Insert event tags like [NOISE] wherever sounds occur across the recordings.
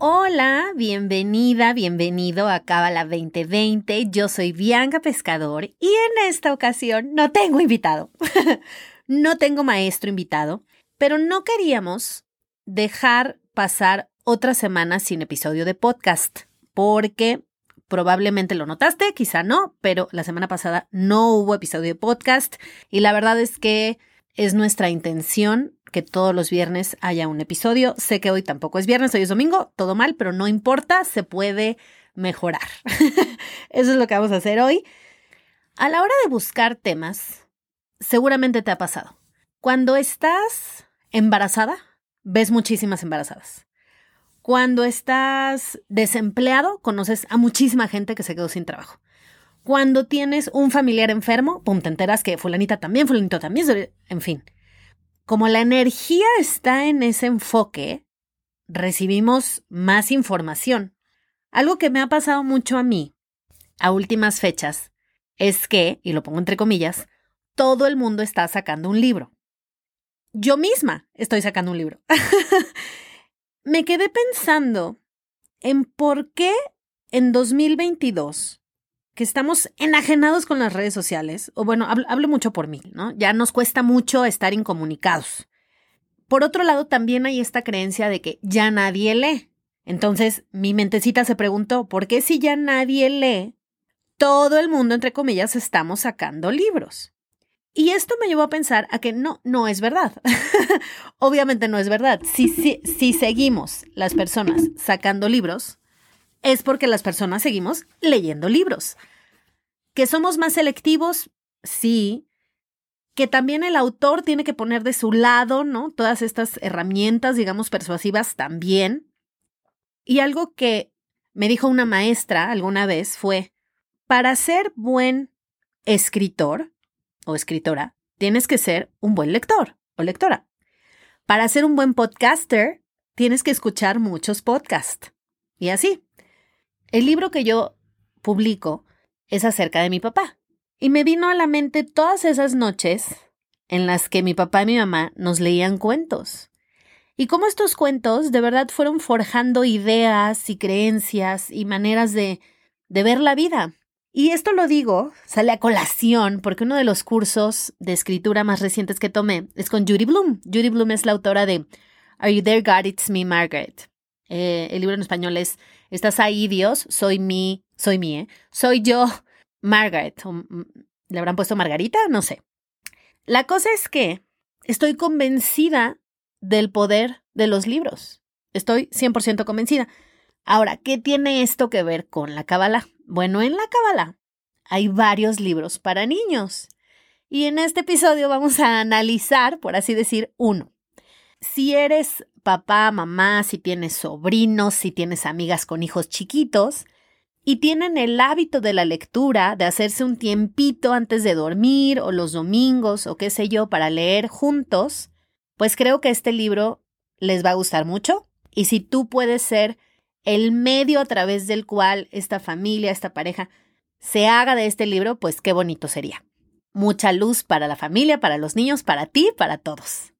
Hola, bienvenida, bienvenido a Cábala 2020. Yo soy Bianca Pescador y en esta ocasión no tengo invitado. [LAUGHS] no tengo maestro invitado, pero no queríamos dejar pasar otra semana sin episodio de podcast, porque probablemente lo notaste, quizá no, pero la semana pasada no hubo episodio de podcast y la verdad es que es nuestra intención que todos los viernes haya un episodio. Sé que hoy tampoco es viernes, hoy es domingo, todo mal, pero no importa, se puede mejorar. [LAUGHS] Eso es lo que vamos a hacer hoy. A la hora de buscar temas, seguramente te ha pasado. Cuando estás embarazada, ves muchísimas embarazadas. Cuando estás desempleado, conoces a muchísima gente que se quedó sin trabajo. Cuando tienes un familiar enfermo, pum, te enteras que fulanita también, fulanito también, en fin como la energía está en ese enfoque, recibimos más información. Algo que me ha pasado mucho a mí a últimas fechas es que, y lo pongo entre comillas, todo el mundo está sacando un libro. Yo misma estoy sacando un libro. [LAUGHS] me quedé pensando en por qué en 2022 que estamos enajenados con las redes sociales, o bueno, hablo, mucho por mí, ¿no? Ya nos cuesta mucho estar incomunicados. Por otro lado, también hay esta creencia de que ya nadie lee. Entonces, mi mentecita se preguntó, ¿por qué si ya nadie lee, todo el mundo, entre comillas, estamos sacando libros? Y esto me llevó a pensar a que no, no es verdad. [LAUGHS] Obviamente no es verdad. Si, si, si seguimos las personas sacando libros, es porque las personas seguimos leyendo libros. ¿Que somos más selectivos? Sí. Que también el autor tiene que poner de su lado, ¿no? Todas estas herramientas, digamos, persuasivas también. Y algo que me dijo una maestra alguna vez fue, para ser buen escritor o escritora, tienes que ser un buen lector o lectora. Para ser un buen podcaster, tienes que escuchar muchos podcasts. Y así. El libro que yo publico es acerca de mi papá. Y me vino a la mente todas esas noches en las que mi papá y mi mamá nos leían cuentos. Y cómo estos cuentos de verdad fueron forjando ideas y creencias y maneras de, de ver la vida. Y esto lo digo, sale a colación, porque uno de los cursos de escritura más recientes que tomé es con Judy Bloom. Judy Bloom es la autora de Are You There, God? It's Me, Margaret. Eh, el libro en español es Estás ahí, Dios, soy mi, soy mi, ¿eh? soy yo, Margaret. Mm, ¿Le habrán puesto Margarita? No sé. La cosa es que estoy convencida del poder de los libros. Estoy 100% convencida. Ahora, ¿qué tiene esto que ver con la Cábala? Bueno, en la Cábala hay varios libros para niños. Y en este episodio vamos a analizar, por así decir, uno. Si eres papá, mamá, si tienes sobrinos, si tienes amigas con hijos chiquitos, y tienen el hábito de la lectura, de hacerse un tiempito antes de dormir o los domingos o qué sé yo para leer juntos, pues creo que este libro les va a gustar mucho. Y si tú puedes ser el medio a través del cual esta familia, esta pareja, se haga de este libro, pues qué bonito sería. Mucha luz para la familia, para los niños, para ti, para todos.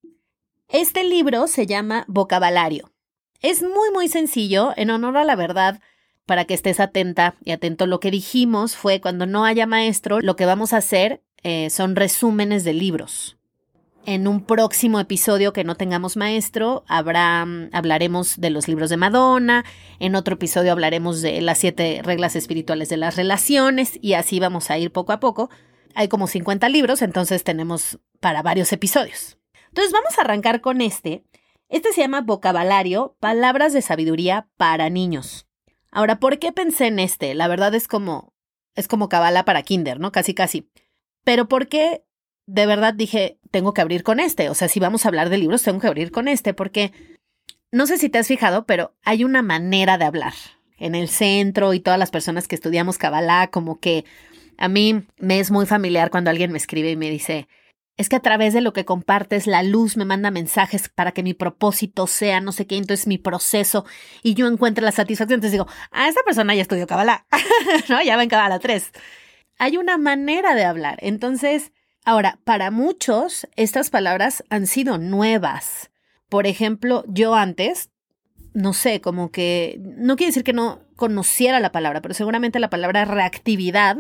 Este libro se llama Vocabulario. Es muy, muy sencillo, en honor a la verdad, para que estés atenta y atento. Lo que dijimos fue, cuando no haya maestro, lo que vamos a hacer eh, son resúmenes de libros. En un próximo episodio que no tengamos maestro, habrá, mm, hablaremos de los libros de Madonna, en otro episodio hablaremos de las siete reglas espirituales de las relaciones y así vamos a ir poco a poco. Hay como 50 libros, entonces tenemos para varios episodios. Entonces vamos a arrancar con este. Este se llama Vocabulario, Palabras de Sabiduría para Niños. Ahora, ¿por qué pensé en este? La verdad es como, es como cabala para kinder, ¿no? Casi, casi. Pero ¿por qué de verdad dije, tengo que abrir con este? O sea, si vamos a hablar de libros, tengo que abrir con este, porque no sé si te has fijado, pero hay una manera de hablar. En el centro y todas las personas que estudiamos Kabbalah, como que A mí me es muy familiar cuando alguien me escribe y me dice, es que a través de lo que compartes, la luz me manda mensajes para que mi propósito sea no sé qué, entonces mi proceso y yo encuentre la satisfacción. Entonces digo, ah, esa persona ya estudió Kabbalah, [LAUGHS] ¿no? Ya va en Kabbalah 3. Hay una manera de hablar. Entonces, ahora, para muchos, estas palabras han sido nuevas. Por ejemplo, yo antes, no sé, como que, no quiere decir que no conociera la palabra, pero seguramente la palabra reactividad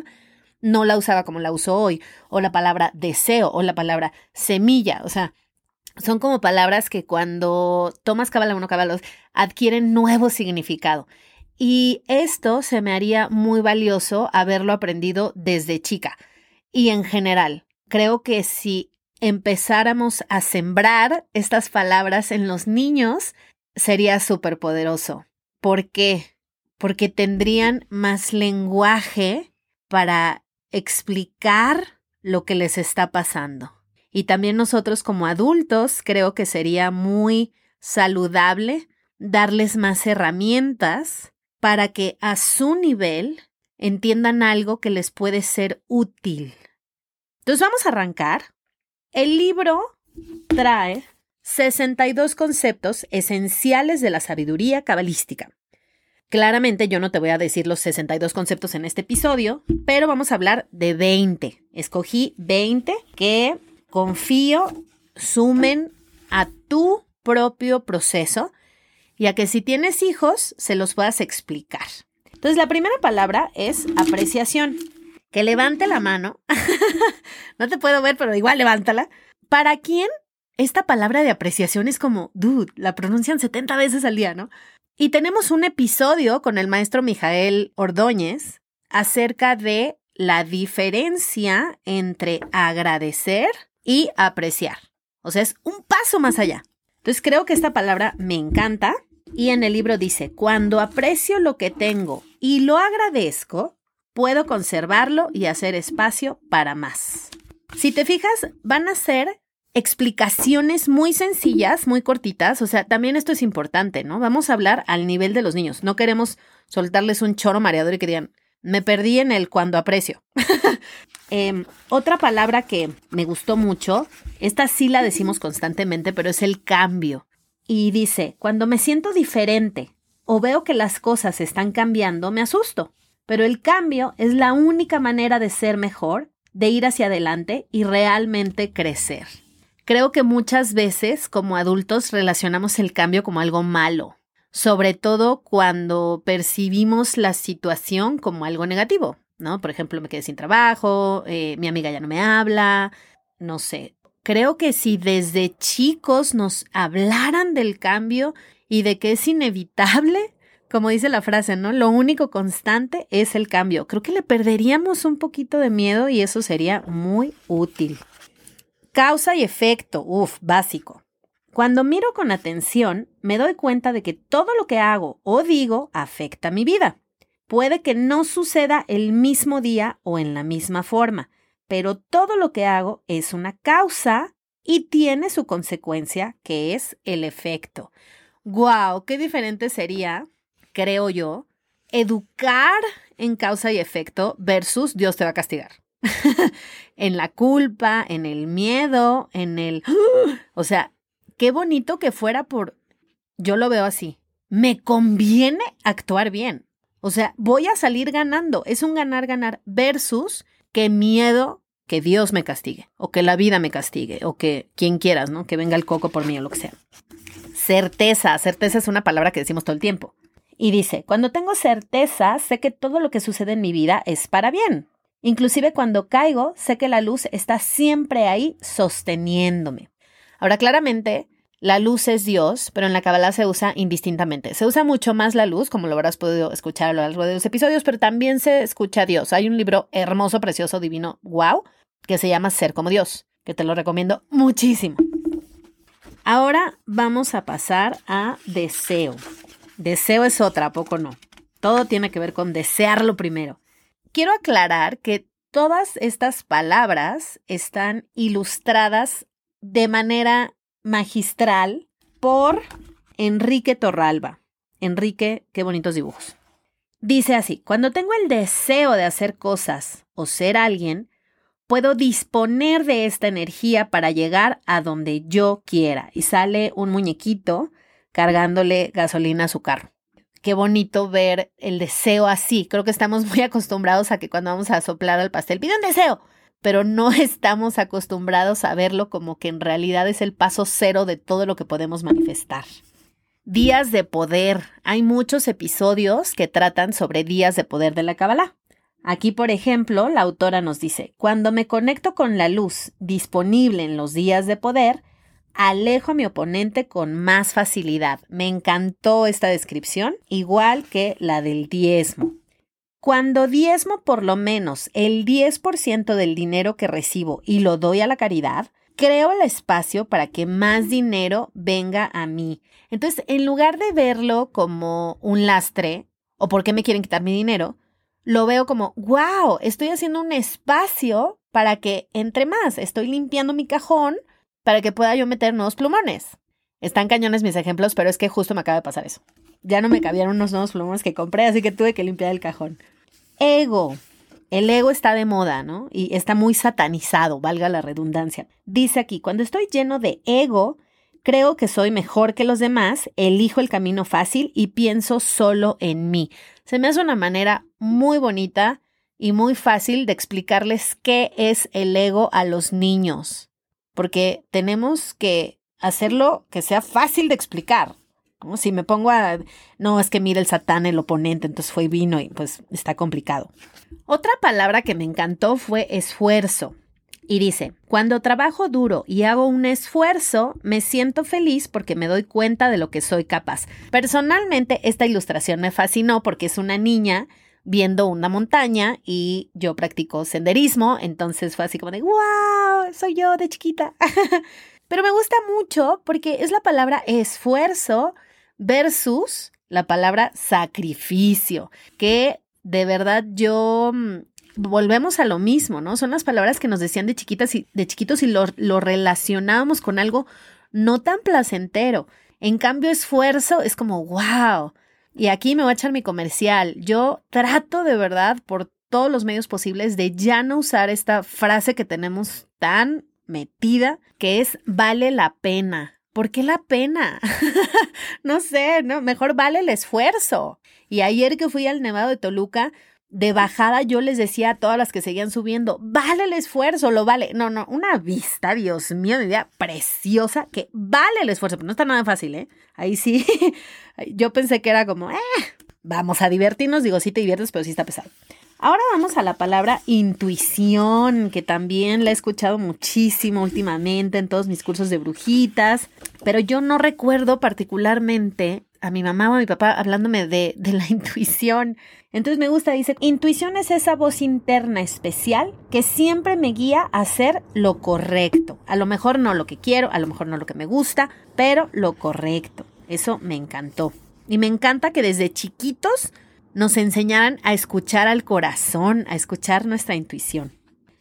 no la usaba como la uso hoy, o la palabra deseo, o la palabra semilla, o sea, son como palabras que cuando tomas cabala uno cabalos adquieren nuevo significado. Y esto se me haría muy valioso haberlo aprendido desde chica. Y en general, creo que si empezáramos a sembrar estas palabras en los niños, sería súper poderoso. ¿Por qué? Porque tendrían más lenguaje para explicar lo que les está pasando. Y también nosotros como adultos creo que sería muy saludable darles más herramientas para que a su nivel entiendan algo que les puede ser útil. Entonces vamos a arrancar. El libro trae 62 conceptos esenciales de la sabiduría cabalística. Claramente yo no te voy a decir los 62 conceptos en este episodio, pero vamos a hablar de 20. Escogí 20 que confío sumen a tu propio proceso y a que si tienes hijos se los puedas explicar. Entonces la primera palabra es apreciación. Que levante la mano. [LAUGHS] no te puedo ver, pero igual levántala. ¿Para quién esta palabra de apreciación es como, dude, la pronuncian 70 veces al día, ¿no? Y tenemos un episodio con el maestro Mijael Ordóñez acerca de la diferencia entre agradecer y apreciar. O sea, es un paso más allá. Entonces creo que esta palabra me encanta y en el libro dice, cuando aprecio lo que tengo y lo agradezco, puedo conservarlo y hacer espacio para más. Si te fijas, van a ser explicaciones muy sencillas, muy cortitas. O sea, también esto es importante, ¿no? Vamos a hablar al nivel de los niños. No queremos soltarles un choro mareador y que digan, me perdí en el cuando aprecio. [LAUGHS] Em, otra palabra que me gustó mucho, esta sí la decimos constantemente, pero es el cambio. Y dice, cuando me siento diferente o veo que las cosas están cambiando, me asusto. Pero el cambio es la única manera de ser mejor, de ir hacia adelante y realmente crecer. Creo que muchas veces como adultos relacionamos el cambio como algo malo, sobre todo cuando percibimos la situación como algo negativo, ¿no? Por ejemplo, me quedé sin trabajo, eh, mi amiga ya no me habla, no sé. Creo que si desde chicos nos hablaran del cambio y de que es inevitable, como dice la frase, ¿no? Lo único constante es el cambio. Creo que le perderíamos un poquito de miedo y eso sería muy útil. Causa y efecto, uff, básico. Cuando miro con atención, me doy cuenta de que todo lo que hago o digo afecta mi vida. Puede que no suceda el mismo día o en la misma forma, pero todo lo que hago es una causa y tiene su consecuencia, que es el efecto. ¡Guau! ¡Qué diferente sería, creo yo, educar en causa y efecto versus Dios te va a castigar? [LAUGHS] en la culpa, en el miedo, en el... [GASPS] O sea, qué bonito que fuera por... Yo lo veo así. Me conviene actuar bien. O sea, voy a salir ganando. Es un ganar-ganar versus qué miedo que Dios me castigue, o que la vida me castigue, o que quien quieras, ¿no? Que venga el coco por mí o lo que sea. Certeza. Certeza es una palabra que decimos todo el tiempo. Y dice, cuando tengo certeza, sé que todo lo que sucede en mi vida es para bien. Inclusive cuando caigo, sé que la luz está siempre ahí sosteniéndome. Ahora, claramente, la luz es Dios, pero en la Kabbalah se usa indistintamente. Se usa mucho más la luz, como lo habrás podido escuchar a lo largo de los episodios, pero también se escucha Dios. Hay un libro hermoso, precioso, divino, wow, que se llama Ser como Dios, que te lo recomiendo muchísimo. Ahora vamos a pasar a deseo. Deseo es otra, ¿a poco no? Todo tiene que ver con desearlo primero quiero aclarar que todas estas palabras están ilustradas de manera magistral por Enrique Torralba. Enrique, qué bonitos dibujos. Dice así, cuando tengo el deseo de hacer cosas o ser alguien, puedo disponer de esta energía para llegar a donde yo quiera. Y sale un muñequito cargándole gasolina a su carro. Qué bonito ver el deseo así. Creo que estamos muy acostumbrados a que cuando vamos a soplar al pastel, pide un deseo, pero no [LAUGHS] estamos acostumbrados a verlo como que en realidad es el paso cero de todo lo que podemos manifestar. Días de poder. Hay muchos episodios que tratan sobre días de poder de la Kabbalah. Aquí, por ejemplo, la autora nos dice, cuando me conecto con la luz disponible en los días de poder, alejo a mi oponente con más facilidad. Me encantó esta descripción, igual que la del diezmo. Cuando diezmo por lo menos el 10% del dinero que recibo y lo doy a la caridad, creo el espacio para que más dinero venga a mí. Entonces, en lugar de verlo como un lastre o por qué me quieren quitar mi dinero, lo veo como, wow, estoy haciendo un espacio para que entre más. Estoy limpiando mi cajón para que pueda yo meter nuevos plumones. Están cañones mis ejemplos, pero es que justo me acaba de pasar eso. Ya no me cabían unos nuevos plumones que compré, así que tuve que limpiar el cajón. Ego. El ego está de moda, ¿no? Y está muy satanizado, valga la redundancia. Dice aquí, cuando estoy lleno de ego, creo que soy mejor que los demás, elijo el camino fácil y pienso solo en mí. Se me hace una manera muy bonita y muy fácil de explicarles qué es el ego a los niños, porque tenemos que hacerlo que sea fácil de explicar. Si me pongo a, no, es que mira el satán, el oponente, entonces fue vino y pues está complicado. Otra palabra que me encantó fue esfuerzo. Y dice, cuando trabajo duro y hago un esfuerzo, me siento feliz porque me doy cuenta de lo que soy capaz. Personalmente, esta ilustración me fascinó porque es una niña viendo una montaña y yo practico senderismo, entonces fue así como de, wow, soy yo de chiquita. [LAUGHS] Pero me gusta mucho porque es la palabra esfuerzo versus la palabra sacrificio, que de verdad yo mm, volvemos a lo mismo, ¿no? Son las palabras que nos decían de chiquitas y de chiquitos y lo, lo relacionábamos con algo no tan placentero. En cambio, esfuerzo es como, wow. Y aquí me voy a echar mi comercial. Yo trato de verdad por todos los medios posibles de ya no usar esta frase que tenemos tan metida, que es vale la pena. ¿Por qué la pena? [LAUGHS] no sé, no, mejor vale el esfuerzo. Y ayer que fui al Nevado de Toluca, de bajada yo les decía a todas las que seguían subiendo, vale el esfuerzo, lo vale. No, no, una vista, Dios mío, mi vida preciosa, que vale el esfuerzo, pero no está nada fácil, ¿eh? Ahí sí, [LAUGHS] yo pensé que era como, eh, vamos a divertirnos, digo, sí te diviertes, pero sí está pesado. Ahora vamos a la palabra intuición, que también la he escuchado muchísimo últimamente en todos mis cursos de brujitas, pero yo no recuerdo particularmente a mi mamá o a mi papá hablándome de, de la [LAUGHS] intuición. Entonces me gusta, dice, intuición es esa voz interna especial que siempre me guía a hacer lo correcto. A lo mejor no lo que quiero, a lo mejor no lo que me gusta, pero lo correcto. Eso me encantó. Y me encanta que desde chiquitos nos enseñaran a escuchar al corazón, a escuchar nuestra intuición.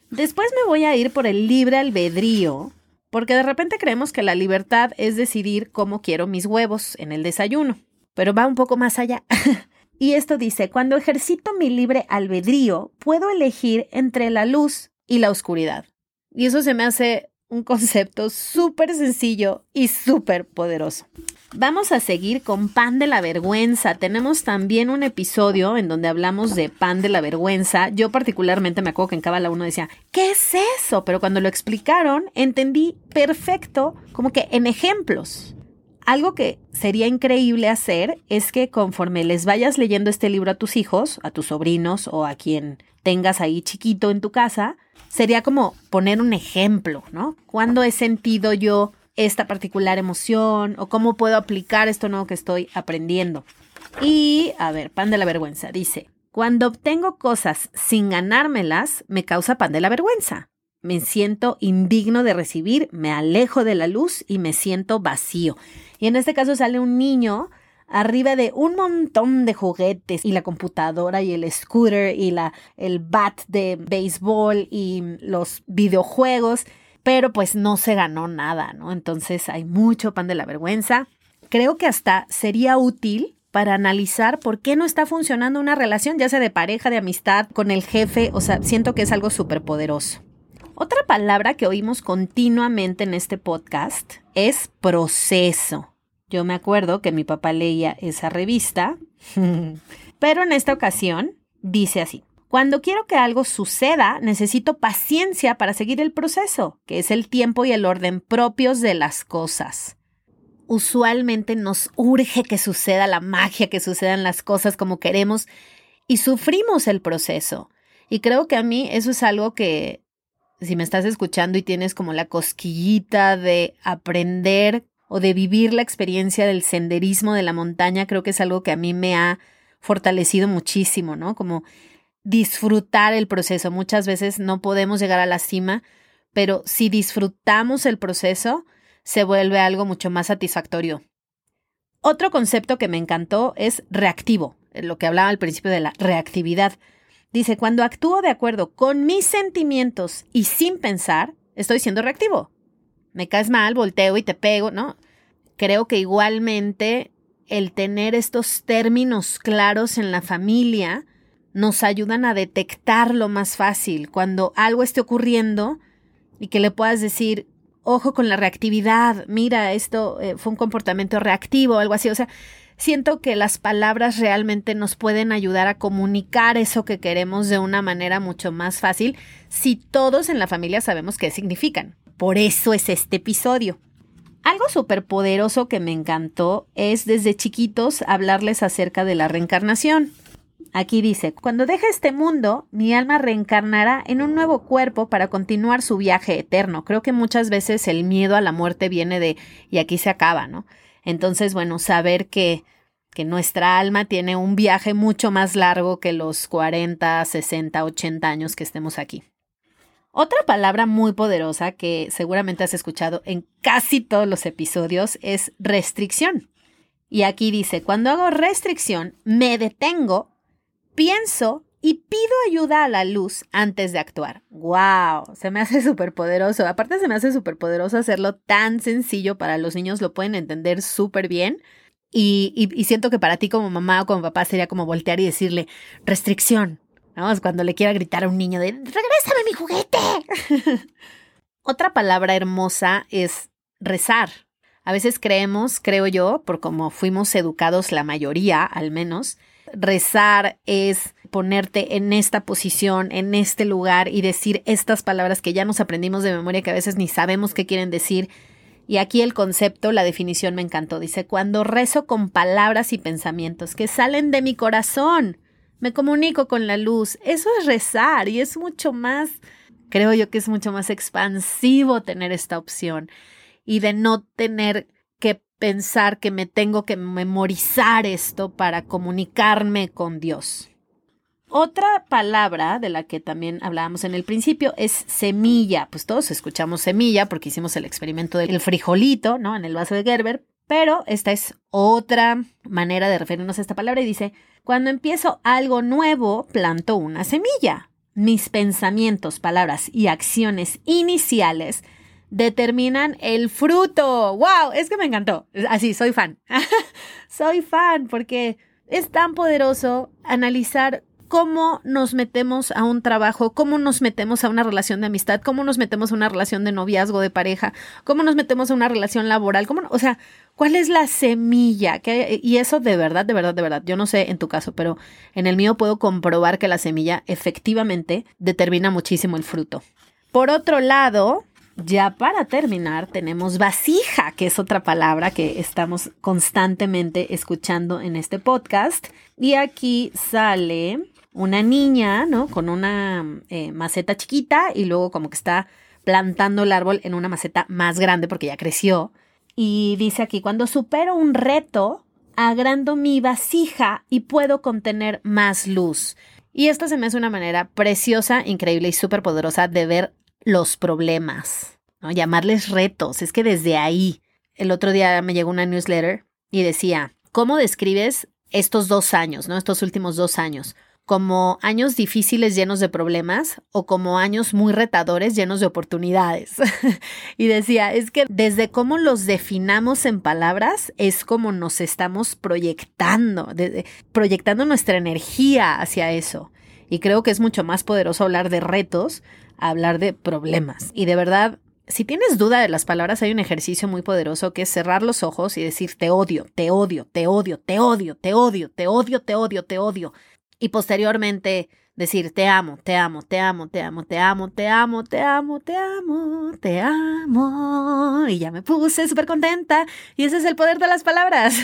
Después me voy a ir por el libre albedrío, porque de repente creemos que la libertad es decidir cómo quiero mis huevos en el desayuno, pero va un poco más allá. [LAUGHS] y esto dice, cuando ejercito mi libre albedrío, puedo elegir entre la luz y la oscuridad. Y eso se me hace un concepto súper sencillo y súper poderoso. Vamos a seguir con pan de la vergüenza. Tenemos también un episodio en donde hablamos de pan de la vergüenza. Yo particularmente me acuerdo que en Cábala uno decía, ¿qué es eso? Pero cuando lo explicaron, entendí perfecto, como que en ejemplos. Algo que sería increíble hacer es que conforme les vayas leyendo este libro a tus hijos, a tus sobrinos o a quien tengas ahí chiquito en tu casa, sería como poner un ejemplo, ¿no? ¿Cuándo he sentido yo esta particular emoción o cómo puedo aplicar esto nuevo que estoy aprendiendo. Y, a ver, pan de la vergüenza, dice, cuando obtengo cosas sin ganármelas, me causa pan de la vergüenza. Me siento indigno de recibir, me alejo de la luz y me siento vacío. Y en este caso sale un niño arriba de un montón de juguetes y la computadora y el scooter y la, el bat de béisbol y los videojuegos pero pues no se ganó nada, ¿no? Entonces hay mucho pan de la vergüenza. Creo que hasta sería útil para analizar por qué no está funcionando una relación, ya sea de pareja, de amistad, con el jefe, o sea, siento que es algo súper poderoso. Otra palabra que oímos continuamente en este podcast es proceso. Yo me acuerdo que mi papá leía esa revista, pero en esta ocasión dice así. Cuando quiero que algo suceda, necesito paciencia para seguir el proceso, que es el tiempo y el orden propios de las cosas. Usualmente nos urge que suceda la magia, que sucedan las cosas como queremos y sufrimos el proceso. Y creo que a mí eso es algo que, si me estás escuchando y tienes como la cosquillita de aprender o de vivir la experiencia del senderismo de la montaña, creo que es algo que a mí me ha fortalecido muchísimo, ¿no? Como disfrutar el proceso. Muchas veces no podemos llegar a la cima, pero si disfrutamos el proceso, se vuelve algo mucho más satisfactorio. Otro concepto que me encantó es reactivo, lo que hablaba al principio de la reactividad. Dice, cuando actúo de acuerdo con mis sentimientos y sin pensar, estoy siendo reactivo me caes mal, volteo y te pego, ¿no? Creo que igualmente el tener estos términos claros en la familia nos ayudan a detectarlo más fácil cuando algo esté ocurriendo y que le puedas decir, ojo con la reactividad, mira, esto eh, fue un comportamiento reactivo, algo así. O sea, siento que las palabras realmente nos pueden ayudar a comunicar eso que queremos de una manera mucho más fácil si todos en la familia sabemos qué significan. Por eso es este episodio. Algo súper poderoso que me encantó es desde chiquitos hablarles acerca de la reencarnación. Aquí dice, cuando deje este mundo, mi alma reencarnará en un nuevo cuerpo para continuar su viaje eterno. Creo que muchas veces el miedo a la muerte viene de y aquí se acaba, ¿no? Entonces, bueno, saber que, que nuestra alma tiene un viaje mucho más largo que los 40, 60, 80 años que estemos aquí. Otra palabra muy poderosa que seguramente has escuchado en casi todos los episodios es restricción. Y aquí dice, cuando hago restricción, me detengo, pienso y pido ayuda a la luz antes de actuar. ¡Wow! Se me hace [LAUGHS] súper poderoso. Aparte se me hace súper poderoso hacerlo tan sencillo para los niños, lo pueden entender súper bien. Y, y, siento que para ti como mamá o como papá sería como voltear y decirle, restricción, Cuando le quiera gritar a un niño de ¡Regrésame mi juguete! [LAUGHS] Otra palabra hermosa es rezar. A veces creemos, creo yo, por como fuimos educados la mayoría al menos, rezar es ponerte en esta posición, en este lugar y decir estas palabras que ya nos aprendimos de memoria que a veces ni sabemos qué quieren decir. Y aquí el concepto, la definición me encantó. Dice, cuando rezo con palabras y pensamientos que salen de mi corazón me comunico con la luz. Eso es rezar y es mucho más, creo yo que es mucho más expansivo tener esta opción y de no tener que pensar que me tengo que memorizar esto para comunicarme con Dios. Otra palabra de la que también hablábamos en el principio es semilla. Pues todos escuchamos semilla porque hicimos el experimento del frijolito, ¿no? En el vaso de Gerber. Pero esta es otra manera de referirnos a esta palabra y dice, cuando empiezo algo nuevo, planto una semilla. Mis pensamientos, palabras y acciones iniciales determinan el fruto. ¡Wow! Es que me encantó. Así, soy fan. [LAUGHS] soy fan porque es tan poderoso analizar cómo nos metemos a un trabajo, cómo nos metemos a una relación de amistad, cómo nos metemos a una relación de noviazgo, de pareja, cómo nos metemos a una relación laboral, cómo, o sea, cuál es la semilla. y eso de verdad, de verdad, de verdad, yo no sé en tu caso, pero en el mío puedo comprobar que la semilla efectivamente determina muchísimo el fruto. Por otro lado, ya para terminar, tenemos vasija, que es otra palabra que estamos constantemente escuchando en este podcast. Y aquí sale una niña, ¿no? Con una eh, maceta chiquita y luego como que está plantando el árbol en una maceta más grande porque ya creció. Y dice aquí, cuando supero un reto, agrando mi vasija y puedo contener más luz. Y esto se me hace una manera preciosa, increíble y súper poderosa de ver los problemas, ¿no? Llamarles retos. Es que desde ahí, el otro día me llegó una newsletter y decía, ¿cómo describes estos dos años, ¿no? Estos últimos dos años como años difíciles llenos de problemas o como años muy retadores llenos de oportunidades. [LAUGHS] y decía, es que desde cómo los definamos en palabras es como nos estamos proyectando, proyectando nuestra energía hacia eso. Y creo que es mucho más poderoso hablar de retos, hablar de problemas. Y de verdad, si tienes duda de las palabras, hay un ejercicio muy poderoso que es cerrar los ojos y decir te odio, te odio, te odio, te odio, te odio, te odio, te odio, te odio y posteriormente decir te amo, te amo, te amo, te amo, te amo, te amo, te amo, te amo, te amo. Y ya me puse súper contenta. Y ese es el poder de las palabras.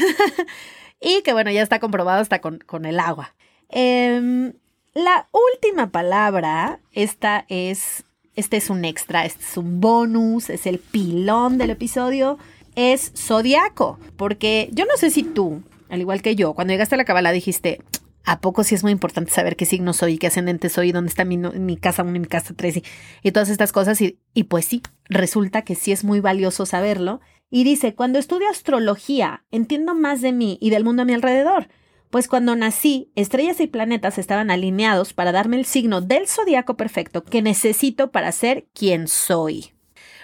[LAUGHS] y que bueno, ya está comprobado hasta con, con el agua. Em, la última palabra, esta es, este es un extra, este es un bonus, es el pilón del episodio, es zodiaco. Porque yo no sé si tú, al igual que yo, cuando llegaste a la cabala dijiste, ¿A poco sí es muy importante saber qué signo soy, qué ascendente soy, dónde está mi, mi casa 1 y mi casa 3 y, todas estas cosas? Y, y pues sí, resulta que sí es muy valioso saberlo. Y dice, cuando estudio astrología, entiendo más de mí y del mundo a mi alrededor. Pues cuando nací, estrellas y planetas estaban alineados para darme el signo del zodiaco perfecto que necesito para ser quien soy.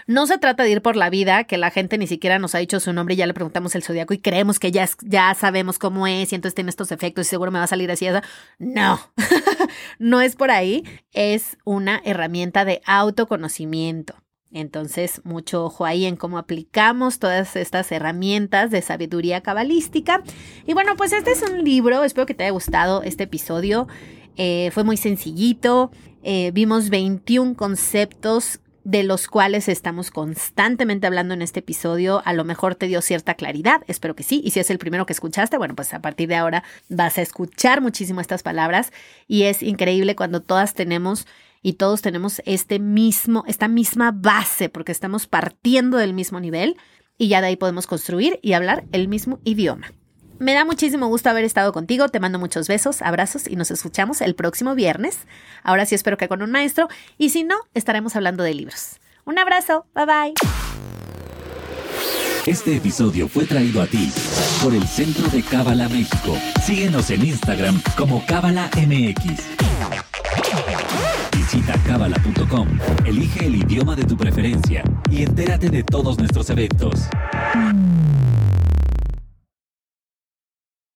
No se trata de ir por la vida, que la gente ni siquiera nos ha dicho su nombre y ya le preguntamos el zodiaco y creemos que ya, ya sabemos cómo es y entonces tiene estos efectos y seguro me va a salir así. No, [LAUGHS] no es por ahí. Es una herramienta de autoconocimiento. Entonces, mucho ojo ahí en cómo aplicamos todas estas herramientas de sabiduría cabalística. Y bueno, pues este es un libro, espero que te haya gustado este episodio. Eh, fue muy sencillito, eh, vimos 21 conceptos de los cuales estamos constantemente hablando en este episodio, a lo mejor te dio cierta claridad, espero que sí, y si es el primero que escuchaste, bueno, pues a partir de ahora vas a escuchar muchísimo estas palabras y es increíble cuando todas tenemos y todos tenemos este mismo, esta misma base, porque estamos partiendo del mismo nivel y ya de ahí podemos construir y hablar el mismo idioma. Me da muchísimo gusto haber estado contigo, te mando muchos besos, abrazos y nos escuchamos el próximo viernes. Ahora sí espero que con un maestro y si no, estaremos hablando de libros. Un abrazo, bye bye. Este episodio fue traído a ti por el Centro de Cábala México. Síguenos en Instagram como Cábala MX. Visita cábala.com, elige el idioma de tu preferencia y entérate de todos nuestros eventos.